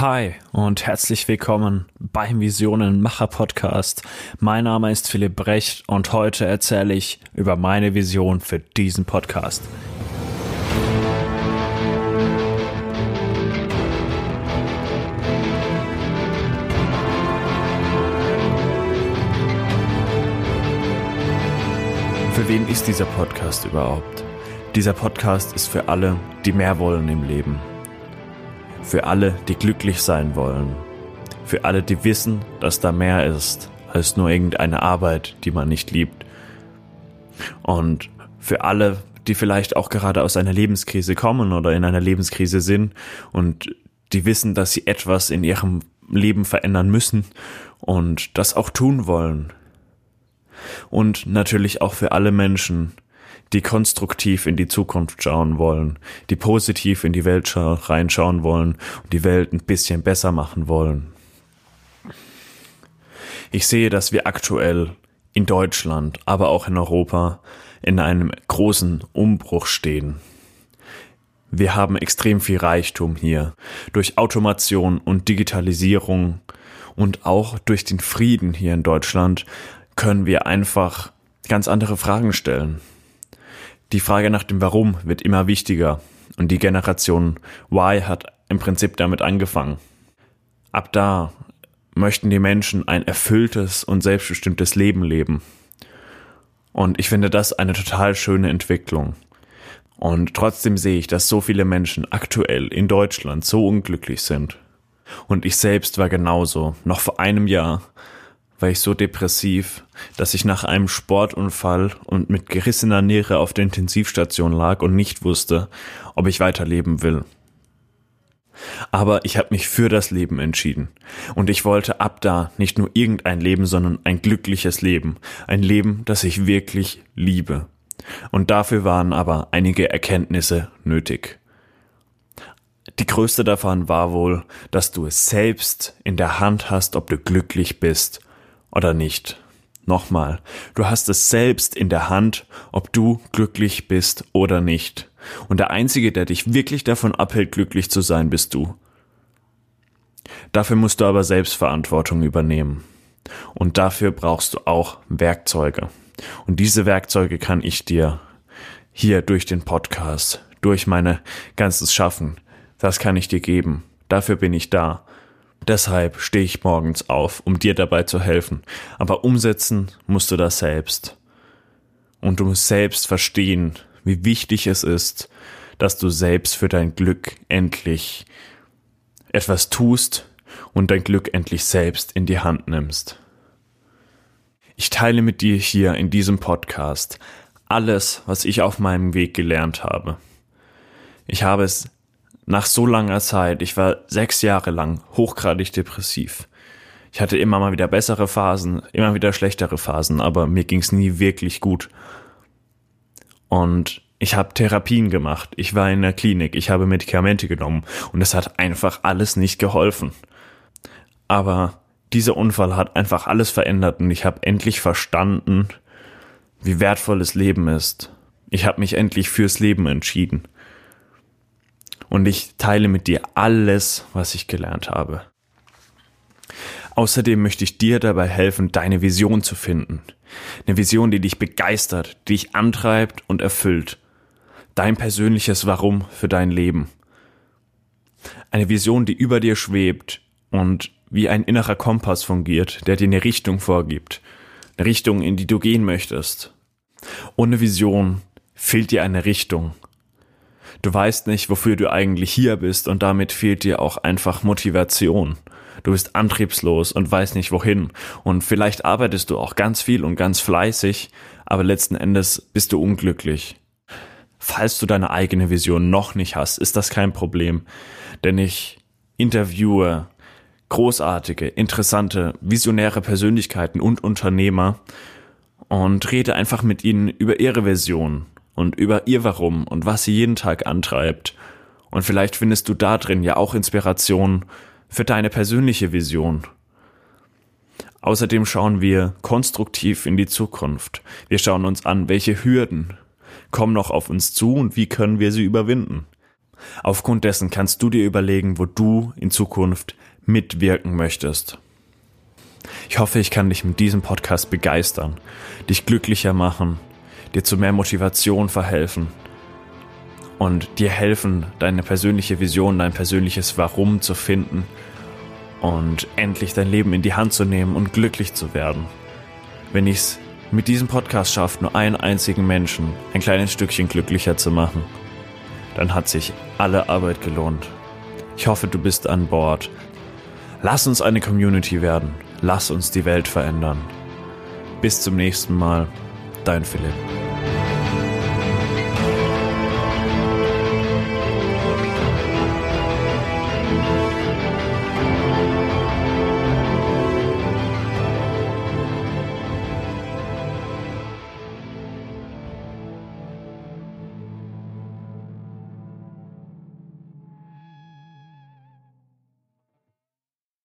Hi und herzlich willkommen beim Visionenmacher Podcast. Mein Name ist Philipp Brecht und heute erzähle ich über meine Vision für diesen Podcast. Für wen ist dieser Podcast überhaupt? Dieser Podcast ist für alle, die mehr wollen im Leben. Für alle, die glücklich sein wollen. Für alle, die wissen, dass da mehr ist als nur irgendeine Arbeit, die man nicht liebt. Und für alle, die vielleicht auch gerade aus einer Lebenskrise kommen oder in einer Lebenskrise sind und die wissen, dass sie etwas in ihrem Leben verändern müssen und das auch tun wollen, und natürlich auch für alle Menschen, die konstruktiv in die Zukunft schauen wollen, die positiv in die Welt reinschauen wollen und die Welt ein bisschen besser machen wollen. Ich sehe, dass wir aktuell in Deutschland, aber auch in Europa in einem großen Umbruch stehen. Wir haben extrem viel Reichtum hier. Durch Automation und Digitalisierung und auch durch den Frieden hier in Deutschland können wir einfach ganz andere Fragen stellen. Die Frage nach dem Warum wird immer wichtiger und die Generation Y hat im Prinzip damit angefangen. Ab da möchten die Menschen ein erfülltes und selbstbestimmtes Leben leben. Und ich finde das eine total schöne Entwicklung. Und trotzdem sehe ich, dass so viele Menschen aktuell in Deutschland so unglücklich sind. Und ich selbst war genauso. Noch vor einem Jahr war ich so depressiv, dass ich nach einem Sportunfall und mit gerissener Niere auf der Intensivstation lag und nicht wusste, ob ich weiterleben will. Aber ich habe mich für das Leben entschieden. Und ich wollte ab da nicht nur irgendein Leben, sondern ein glückliches Leben. Ein Leben, das ich wirklich liebe. Und dafür waren aber einige Erkenntnisse nötig. Die größte davon war wohl, dass du es selbst in der Hand hast, ob du glücklich bist oder nicht. Nochmal, du hast es selbst in der Hand, ob du glücklich bist oder nicht. Und der Einzige, der dich wirklich davon abhält, glücklich zu sein, bist du. Dafür musst du aber Selbstverantwortung übernehmen. Und dafür brauchst du auch Werkzeuge. Und diese Werkzeuge kann ich dir hier durch den Podcast, durch meine ganzes Schaffen, das kann ich dir geben. Dafür bin ich da. Deshalb stehe ich morgens auf, um dir dabei zu helfen. Aber umsetzen musst du das selbst. Und du musst selbst verstehen, wie wichtig es ist, dass du selbst für dein Glück endlich etwas tust und dein Glück endlich selbst in die Hand nimmst. Ich teile mit dir hier in diesem Podcast alles, was ich auf meinem Weg gelernt habe. Ich habe es nach so langer Zeit, ich war sechs Jahre lang hochgradig depressiv. Ich hatte immer mal wieder bessere Phasen, immer wieder schlechtere Phasen, aber mir ging's nie wirklich gut. Und ich habe Therapien gemacht, ich war in der Klinik, ich habe Medikamente genommen und es hat einfach alles nicht geholfen. Aber dieser Unfall hat einfach alles verändert und ich habe endlich verstanden, wie wertvoll das Leben ist. Ich habe mich endlich fürs Leben entschieden und ich teile mit dir alles, was ich gelernt habe. Außerdem möchte ich dir dabei helfen, deine Vision zu finden. Eine Vision, die dich begeistert, die dich antreibt und erfüllt. Dein persönliches Warum für dein Leben. Eine Vision, die über dir schwebt und wie ein innerer Kompass fungiert, der dir eine Richtung vorgibt. Eine Richtung, in die du gehen möchtest. Ohne Vision fehlt dir eine Richtung Du weißt nicht, wofür du eigentlich hier bist und damit fehlt dir auch einfach Motivation. Du bist antriebslos und weißt nicht wohin. Und vielleicht arbeitest du auch ganz viel und ganz fleißig, aber letzten Endes bist du unglücklich. Falls du deine eigene Vision noch nicht hast, ist das kein Problem, denn ich interviewe großartige, interessante, visionäre Persönlichkeiten und Unternehmer und rede einfach mit ihnen über ihre Vision und über ihr Warum und was sie jeden Tag antreibt. Und vielleicht findest du da drin ja auch Inspiration für deine persönliche Vision. Außerdem schauen wir konstruktiv in die Zukunft. Wir schauen uns an, welche Hürden kommen noch auf uns zu und wie können wir sie überwinden. Aufgrund dessen kannst du dir überlegen, wo du in Zukunft mitwirken möchtest. Ich hoffe, ich kann dich mit diesem Podcast begeistern, dich glücklicher machen, dir zu mehr Motivation verhelfen und dir helfen, deine persönliche Vision, dein persönliches Warum zu finden und endlich dein Leben in die Hand zu nehmen und glücklich zu werden. Wenn ich es mit diesem Podcast schaffe, nur einen einzigen Menschen ein kleines Stückchen glücklicher zu machen, dann hat sich alle Arbeit gelohnt. Ich hoffe, du bist an Bord. Lass uns eine Community werden. Lass uns die Welt verändern. Bis zum nächsten Mal. Dein Philipp.